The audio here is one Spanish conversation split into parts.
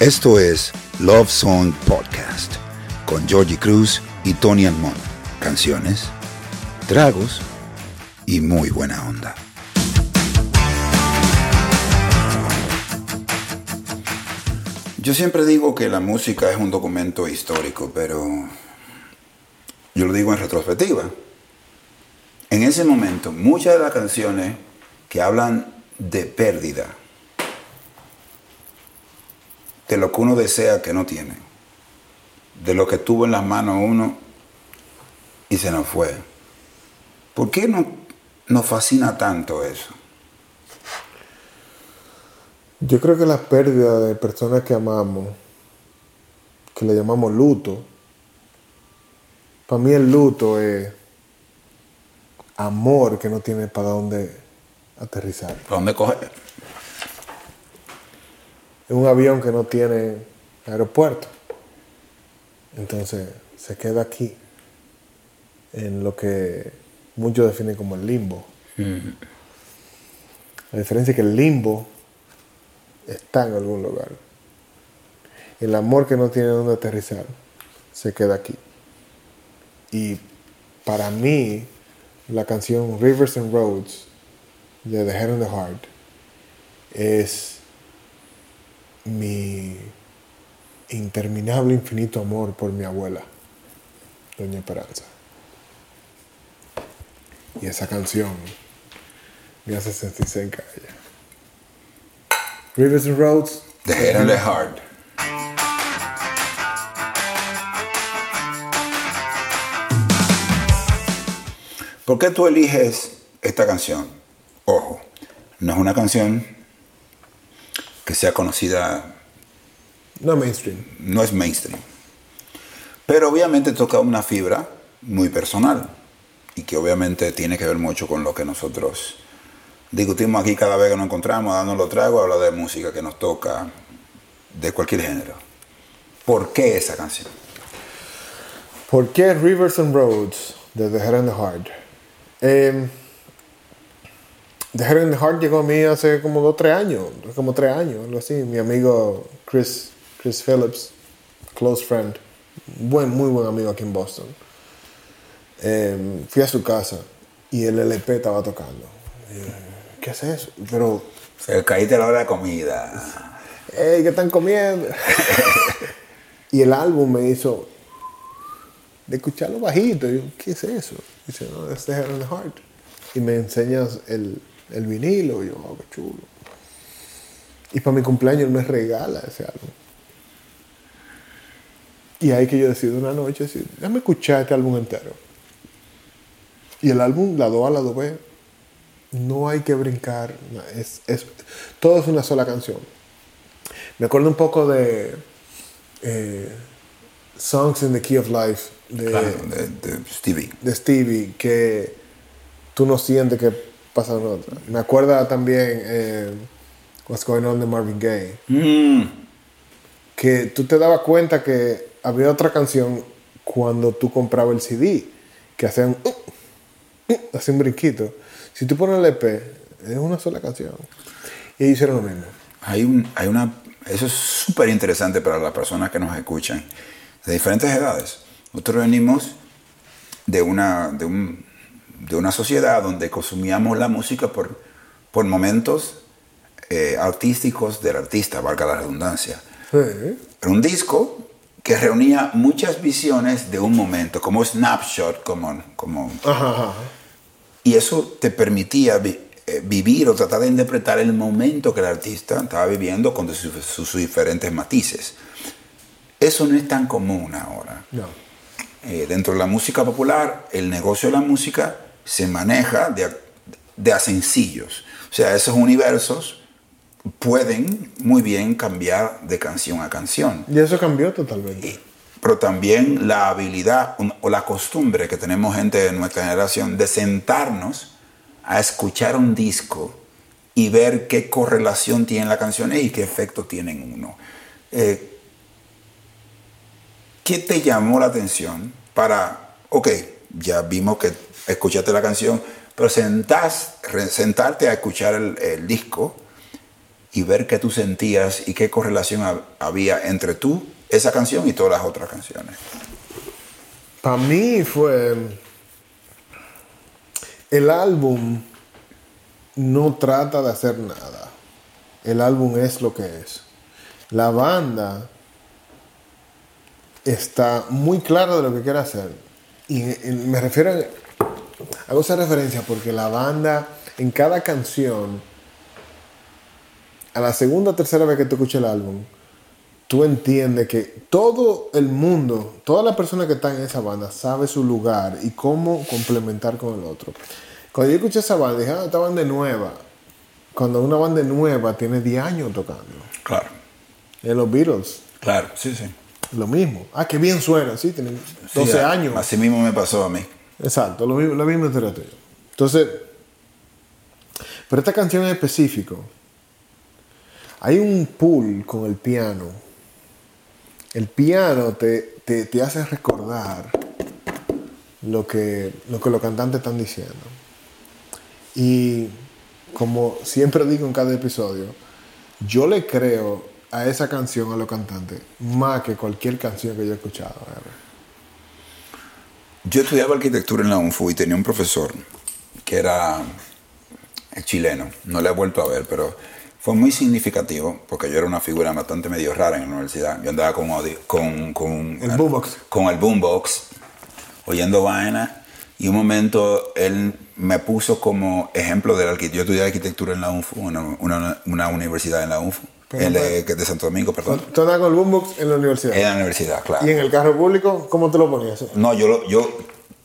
Esto es Love Song Podcast con Georgie Cruz y Tony Almond. Canciones, tragos y muy buena onda. Yo siempre digo que la música es un documento histórico, pero yo lo digo en retrospectiva. En ese momento, muchas de las canciones que hablan de pérdida, de lo que uno desea que no tiene, de lo que tuvo en las manos uno y se nos fue. ¿Por qué no, nos fascina tanto eso? Yo creo que la pérdida de personas que amamos, que le llamamos luto, para mí el luto es amor que no tiene para dónde aterrizar. ¿Para dónde coger? Es un avión que no tiene aeropuerto. Entonces se queda aquí, en lo que muchos definen como el limbo. La diferencia es que el limbo está en algún lugar. El amor que no tiene dónde aterrizar se queda aquí. Y para mí, la canción Rivers and Roads de The Head and the Heart es mi interminable, infinito amor por mi abuela, Doña Esperanza. Y esa canción me hace sentir cerca de. Rivers and Roads. The Heart. ¿Por qué tú eliges esta canción? Ojo, no es una canción que sea conocida, No mainstream. no es mainstream. Pero obviamente toca una fibra muy personal y que obviamente tiene que ver mucho con lo que nosotros discutimos aquí cada vez que nos encontramos, dándonos trago, habla de música que nos toca de cualquier género. ¿Por qué esa canción? ¿Por qué Rivers and Roads de The Head and the Heart? Eh, the Head and the Heart llegó a mí hace como dos, tres años, como tres años, algo así. Mi amigo Chris, Chris Phillips, close friend, buen, muy buen amigo aquí en Boston. Eh, fui a su casa y el LP estaba tocando. Y yo, ¿Qué es eso? Pero Se caíste a la hora de comida. ¡Ey, qué están comiendo! y el álbum me hizo de escucharlo bajito. Y yo, ¿qué es eso? Y dice, no, es The Head and the Heart. Y me enseñas el, el vinilo. Y yo, oh, qué chulo. Y para mi cumpleaños él me regala ese álbum. Y ahí que yo decido una noche decir, déjame escuchar este álbum entero. Y el álbum, lado A, lado B, no hay que brincar. Es, es, todo es una sola canción. Me acuerdo un poco de eh, Songs in the Key of Life de, Claro, de, de Stevie. de Stevie, que tú no sientes que pasa otra. Me acuerda también eh, What's Going On de Marvin Gaye, Mm, que tú te dabas cuenta que había otra canción cuando tú comprabas el CD, que hacían uh, uh, hacía un brinquito. Si tú pones el EP, es una sola canción. Y ellos hicieron lo mismo. hay, un, hay una. Eso es súper interesante para las personas que nos escuchan de diferentes edades. Nosotros venimos de una, de un- de una sociedad donde consumíamos la música por, por momentos eh, artísticos del artista, valga la redundancia. Sí. Era un disco que reunía muchas visiones de un momento, como snapshot, como, como Ajá, ajá. y eso te permitía vi- eh, vivir o tratar de interpretar el momento que el artista estaba viviendo con sus, sus diferentes matices. Eso no es tan común ahora. No. Eh, dentro de la música popular, el negocio de la música se maneja de, de a sencillos. O sea, esos universos pueden muy bien cambiar de canción a canción Y eso cambió totalmente. pero también la habilidad o la costumbre que tenemos gente de nuestra generación de sentarnos a escuchar un disco y ver qué correlación tienen las canciones y qué efecto tienen uno. Eh, ¿Qué te llamó la atención para, ok, ya vimos que escuchaste la canción, pero sentás, sentarte a escuchar el, disco y ver qué tú sentías y qué correlación hab- había entre tú, esa canción y todas las otras canciones. Para mí fue. El álbum no trata de hacer nada. El álbum es lo que es. La banda está muy clara de lo que quiere hacer. Y me refiero. Hago esa referencia porque la banda, en cada canción, a la segunda o tercera vez que tú escuchas el álbum, tú entiendes que todo el mundo, toda la persona que está en esa banda sabe su lugar y cómo complementar con el otro. Cuando yo escuché esa banda, dije, ah, esta banda es nueva. Cuando una banda nueva tiene 10 años tocando. Claro, En los Beatles, claro, sí, sí. lo mismo. Ah, qué bien suena, sí, tienen 12 Sí, años. Así mismo me pasó a mí. Exacto, lo mismo, lo mismo historia tuya. Entonces, pero esta canción en específico, hay un pull con el piano. El piano te, te, te hace recordar lo que, lo que los cantantes están diciendo. Y como siempre digo en cada episodio, yo le creo a esa canción a los cantantes más que cualquier canción que yo he escuchado. ever. Yo estudiaba arquitectura en la UNFU y tenía un profesor que era chileno. No le he vuelto a ver, pero fue muy significativo porque yo era una figura bastante medio rara en la universidad. Yo andaba con, audio- con, con El boombox. Con el boombox, oyendo vaina. Y un momento él me puso como ejemplo del arquitecto. Yo estudié arquitectura en la UNFU, una, una, una universidad en la UNFU, No- de, de Santo Domingo, perdón. Tú andabas con el boombox en la universidad. En la universidad, claro. Y en el carro público, ¿cómo te lo ponías? No, yo, lo- yo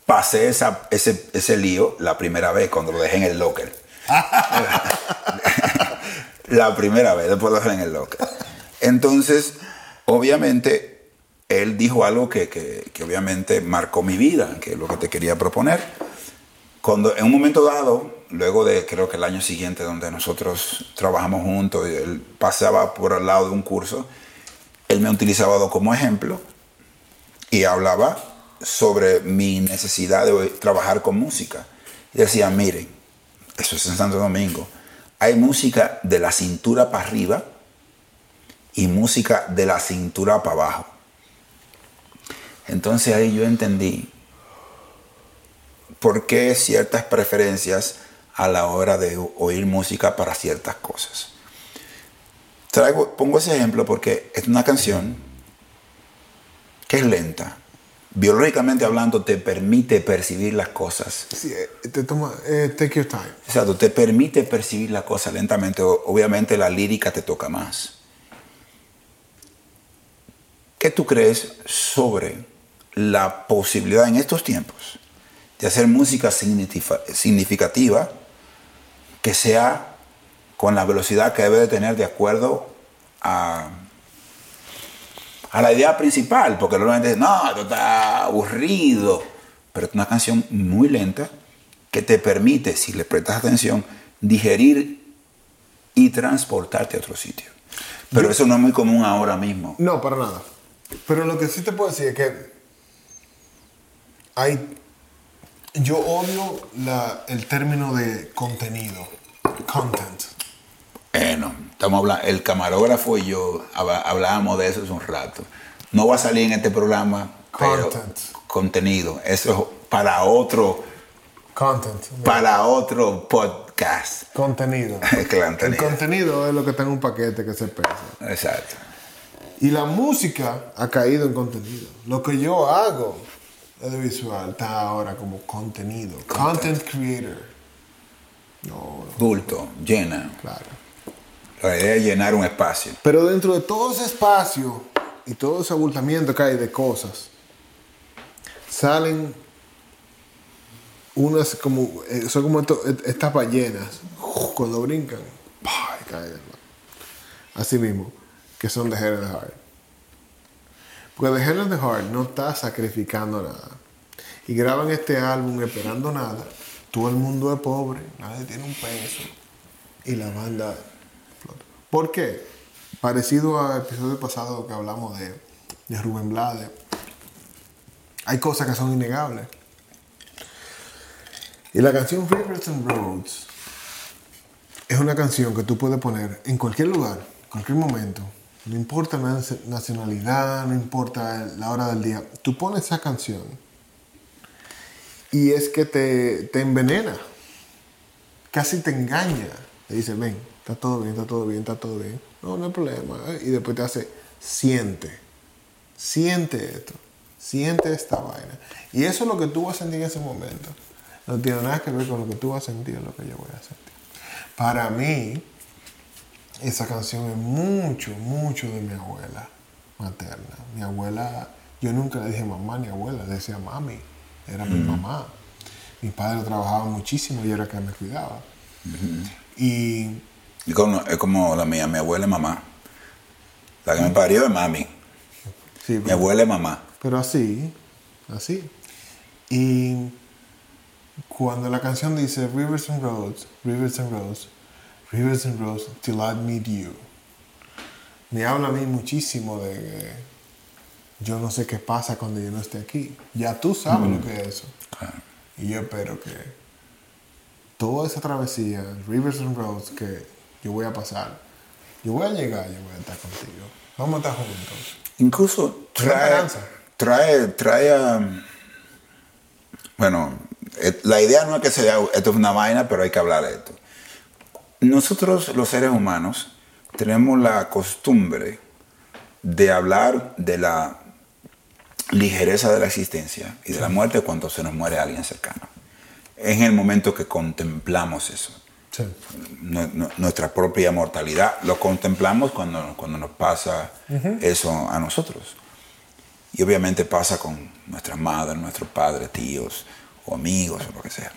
pasé esa, ese, ese lío la primera vez cuando lo dejé en el locker. la primera vez, después lo dejé en el locker. Entonces, obviamente, él dijo algo que, que- que obviamente marcó mi vida, que es lo que te quería proponer. Cuando en un momento dado, luego de creo que el año siguiente donde nosotros trabajamos juntos, él pasaba por al lado de un curso, él me utilizaba como ejemplo y hablaba sobre mi necesidad de trabajar con música. Y decía, miren, eso es en Santo Domingo, hay música de la cintura para arriba y música de la cintura para abajo. Entonces ahí yo entendí por qué ciertas preferencias a la hora de oír música para ciertas cosas. Traigo, pongo ese ejemplo porque es una canción que es lenta. Biológicamente hablando, te permite percibir las cosas. Sí, eh, te toma, eh, take your time. Exacto, te permite percibir las cosas lentamente. Obviamente la lírica te toca más. ¿Qué tú crees sobre la posibilidad en estos tiempos de hacer música significa- significativa que sea con la velocidad que debe de tener de acuerdo a, a la idea principal? Porque normalmente dicen, no, esto está aburrido. Pero es una canción muy lenta que te permite, si le prestas atención, digerir y transportarte a otro sitio. Pero eso no es muy común ahora mismo. No, para nada. Pero lo que sí te puedo decir es que hay. Yo odio la, el término de contenido. Content. Bueno, estamos hablando, el camarógrafo y yo hablábamos de eso hace un rato. No va a salir en este programa, pero Content. contenido. Eso es para otro, Content. para otro podcast. Contenido. El contenido. El contenido es lo que está en un paquete que se pesa. Exacto. Y la música ha caído en contenido. Lo que yo hago audiovisual está ahora como contenido. Content creator. No, Bulto, llena. claro. La idea es llenar un espacio. Pero dentro de todo ese espacio y todo ese abultamiento que hay de cosas, salen unas como, eh, son como esto- et- estas ballenas, cuando brincan, ¡pah! y caen. Así mismo, que son de Head and Heart. Porque The Head and Heart no está sacrificando nada. Y graban este álbum esperando nada. Todo el mundo es pobre, nadie tiene un peso. Y la banda explota. ¿Por qué? Parecido al episodio pasado que hablamos de, de Rubén Blades. Hay cosas que son innegables. Y la canción Rivers and Roads es una canción que tú puedes poner en cualquier lugar, en cualquier momento. No importa la nacionalidad, no importa la hora del día. Tú pones esa canción y es que te, te envenena, casi te engaña. Te dice, ven, está todo bien, está todo bien, está todo bien. No, no hay problema. Y después te hace, siente, siente esto, siente esta vaina. Y eso es lo que tú vas a sentir en ese momento. No tiene nada que ver con lo que tú vas a sentir, lo que yo voy a sentir. Para mí, esa canción es mucho, mucho de mi abuela materna. Mi abuela, yo nunca le dije mamá ni abuela, le decía mami, era mi mamá. Mi padre trabajaba muchísimo y era que me cuidaba. Y. es como la mía, mi abuela es mamá. La que me parió es mami. mi abuela es mamá. Pero así, así. Y cuando la canción dice Rivers and Roads, Rivers and Roads, Rivers and Roads, till I meet you, me habla a mí muchísimo de yo no sé qué pasa cuando yo no esté aquí. Ya tú sabes lo que es eso. Y yo espero que toda esa travesía, Rivers and Roads, que yo voy a pasar, yo voy a llegar, yo voy a estar contigo. Vamos a estar juntos. Incluso trae, trae, trae, um, bueno, eh, la idea no es que sea, esto es una vaina, pero hay que hablar de esto. Nosotros los seres humanos tenemos la costumbre de hablar de la ligereza de la existencia y de la muerte cuando se nos muere alguien cercano. Es en el momento que contemplamos eso. nuestra propia mortalidad lo contemplamos cuando, cuando nos pasa eso a nosotros. Y obviamente pasa con nuestras madres, nuestros padres, tíos, o amigos o lo que sea.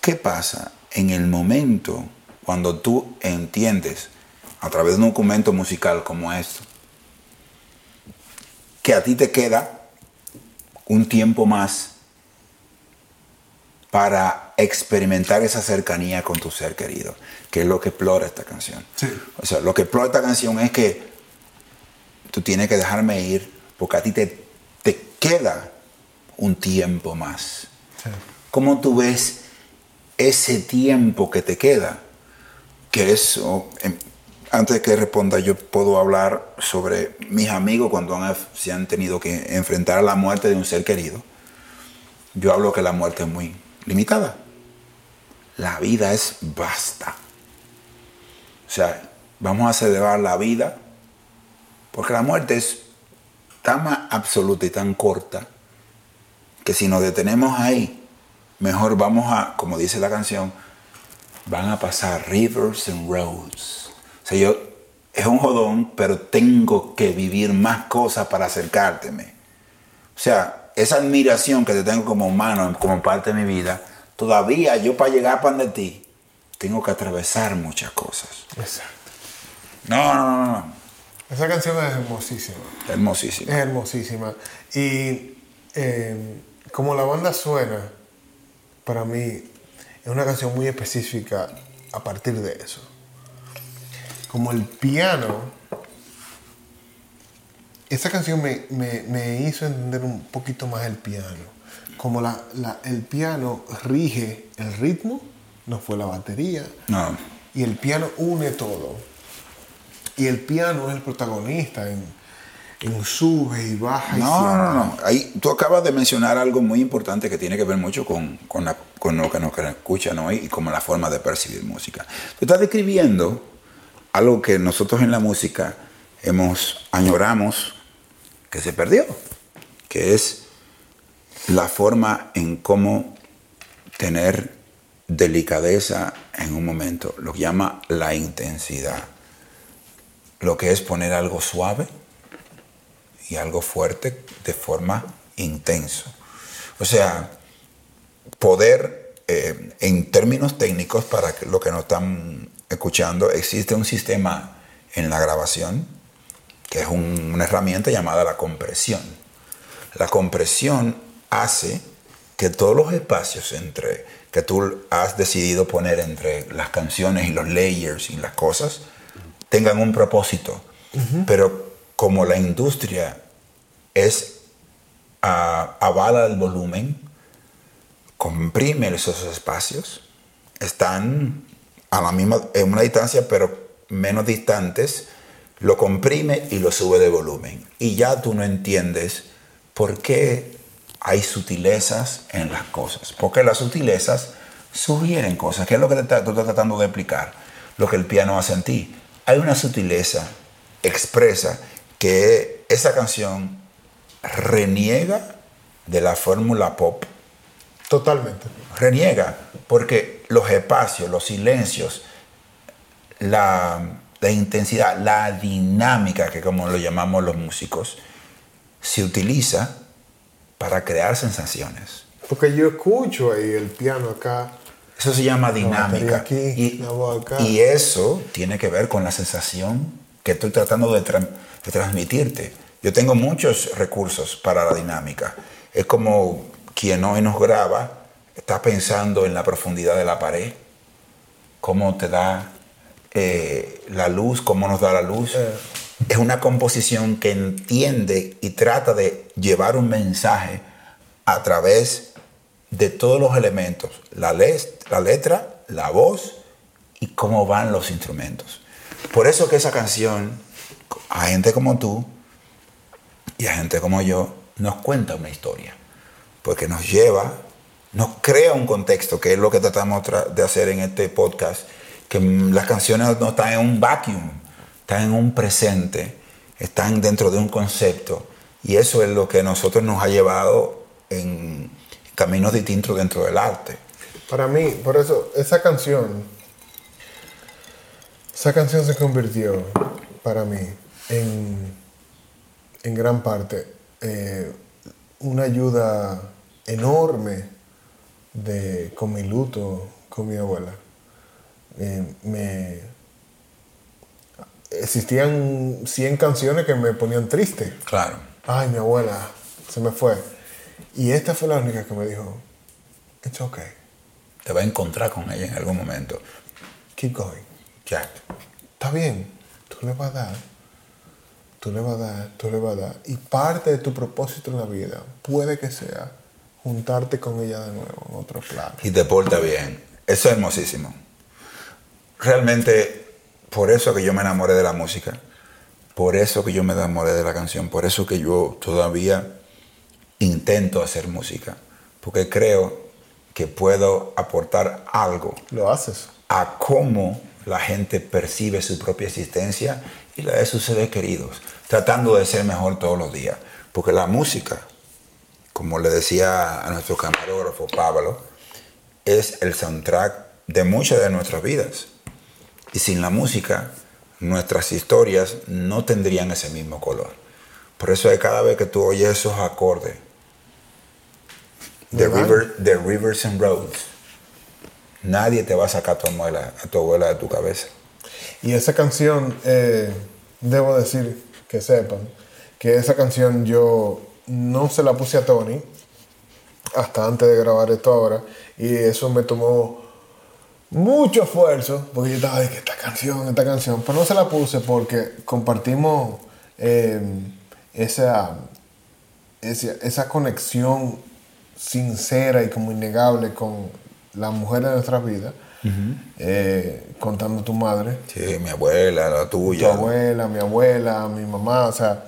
¿Qué pasa en el momento cuando tú entiendes a través de un documento musical como esto que a ti te queda un tiempo más para experimentar esa cercanía con tu ser querido, que es lo que explora esta canción. O sea, lo que explora esta canción es que tú tienes que dejarme ir porque a ti te, te queda un tiempo más. ¿Cómo tú ves ese tiempo que te queda? Que eso, em, antes de que responda, yo puedo hablar sobre mis amigos cuando se han tenido que enfrentar a la muerte de un ser querido. Yo hablo que la muerte es muy limitada. La vida es basta. O sea, vamos a celebrar la vida porque la muerte es tan absoluta y tan corta que si nos detenemos ahí, mejor vamos a, como dice la canción, van a pasar rivers and roads. O sea, yo, es un jodón, pero tengo que vivir más cosas para acercárteme. O sea, esa admiración que te tengo como humano, como parte de mi vida, todavía yo para llegar para donde ti, tengo que atravesar muchas cosas. Exacto. No, no, no, no. Esa canción es hermosísima. Hermosísima. Es hermosísima. Y eh, como la banda suena, para mí es una canción muy específica a partir de eso. Como el piano, esa canción me, hizo entender un poquito más el piano. Como la, el piano rige el ritmo, no fue la batería. No. Y el piano une todo. Y el piano es el protagonista en, en sube y baja. No, no, no. Ahí, tú acabas de mencionar algo muy importante que tiene que ver mucho con, con, lo que nos escuchan hoy y como la forma de percibir música. Tú estás describiendo algo que nosotros en la música hemos añoramos que se perdió, que es la forma en cómo tener delicadeza en un momento, lo que llama la intensidad, lo que es poner algo suave y algo fuerte de forma intenso. O sea, poder, eh, en términos técnicos, para lo que nos están escuchando, existe un sistema en la grabación que es una herramienta llamada la compresión. La compresión hace que todos los espacios entre que tú has decidido poner entre las canciones y los layers y las cosas tengan un propósito. Pero como la industria es avala el volumen, comprime esos espacios, están a la misma, en una distancia, pero menos distantes, lo comprime y lo sube de volumen. Y ya tú no entiendes por qué hay sutilezas en las cosas. Porque las sutilezas sugieren cosas. ¿Qué es lo que te, tú estás tratando de explicar? Lo que el piano hace en ti. Hay una sutileza expresa que esa canción reniega de la fórmula pop. Totalmente. Reniega, porque los espacios, los silencios, la, la intensidad, la dinámica, que como lo llamamos los músicos, se utiliza para crear sensaciones. Porque yo escucho ahí el piano acá. Eso se llama dinámica. aquí, y, y eso tiene que ver con la sensación que estoy tratando de, tra- de transmitirte. Yo tengo muchos recursos para la dinámica. Es como quien hoy nos graba está pensando en la profundidad de la pared, cómo te da eh, la luz, cómo nos da la luz. Eh. Es una composición que entiende y trata de llevar un mensaje a través de todos los elementos, la, la letra, la voz y cómo van los instrumentos. Por eso que esa canción, a gente como tú y a gente como yo, nos cuenta una historia, porque nos lleva, nos crea un contexto, que es lo que tratamos tra- de hacer en este podcast, que las canciones no están en un vacuum, están en un presente, están dentro de un concepto, y eso es lo que a nosotros nos ha llevado en caminos distintos dentro del arte. Para mí, por eso, esa canción, esa canción se convirtió para mí en, en gran parte eh, una ayuda enorme de, con mi luto con mi abuela. Eh, me, existían 100 canciones que me ponían triste. Claro. Ay, mi abuela se me fue. Y esta fue la única que me dijo, it's okay, Te va a encontrar con ella en algún momento. keep going. Jack. Está bien, tú le vas a dar, tú le vas a dar, tú le vas a dar. Y parte de tu propósito en la vida puede que sea juntarte con ella de nuevo en otro plano. y te porta bien. Eso es hermosísimo. Realmente, por eso que yo me enamoré de la música, por eso que yo me enamoré de la canción, por eso que yo todavía intento hacer música, porque creo que puedo aportar algo Lo haces. a cómo la gente percibe su propia existencia y la de sus seres queridos, tratando de ser mejor todos los días. Porque la música, como le decía a nuestro camarógrafo Pablo, es el soundtrack de muchas de nuestras vidas. Y sin la música, nuestras historias no tendrían ese mismo color. Por eso es cada vez que tú oyes esos acordes de, ¿Verdad? river, de Rivers and Roads, nadie te va a sacar a tu abuela, a tu abuela de tu cabeza. Y esa canción, eh, debo decir que sepan, que esa canción yo no se la puse a Tony hasta antes de grabar esto ahora. Y eso me tomó mucho esfuerzo, porque yo estaba de que esta canción, esta canción, pero no se la puse porque compartimos eh, esa, esa, esa conexión sincera y como innegable con la mujer de nuestras vidas, eh, contando tu madre, Sí, mi abuela, la tu tuya. abuela, mi abuela, mi mamá, o sea,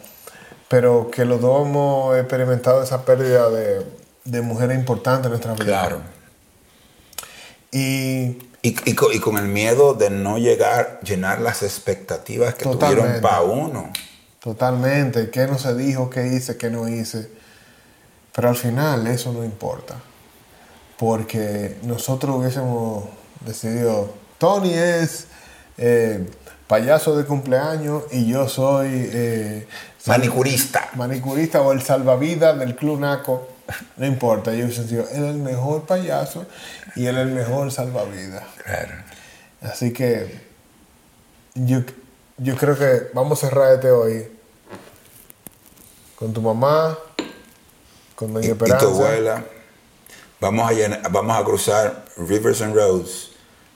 pero que los dos hemos experimentado esa pérdida de, de mujeres importantes en nuestra vida. Claro. Y Y, y co- y con el miedo de no llegar, llenar las expectativas que tuvieron para uno. totalmente, qué no se dijo, qué hice, qué no hice. Pero al final eso no importa. Porque nosotros hubiésemos decidido, Tony es eh, payaso de cumpleaños y yo soy eh, Manicurista. manicurista o el salvavidas del Club Naco. No importa, yo sido, él es el mejor payaso y él es el mejor salvavidas. Claro. Así que yo, yo creo que vamos a cerrar este hoy con tu mamá, con Doña Y, y Esperanza. tu abuela. Vamos a, llenar- vamos a cruzar Rivers and Roads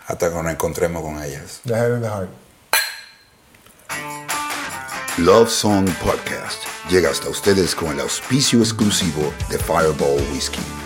hasta que nos encontremos con ellas. Head and the Heart. Love Song Podcast llega hasta ustedes con el auspicio exclusivo de Fireball Whiskey.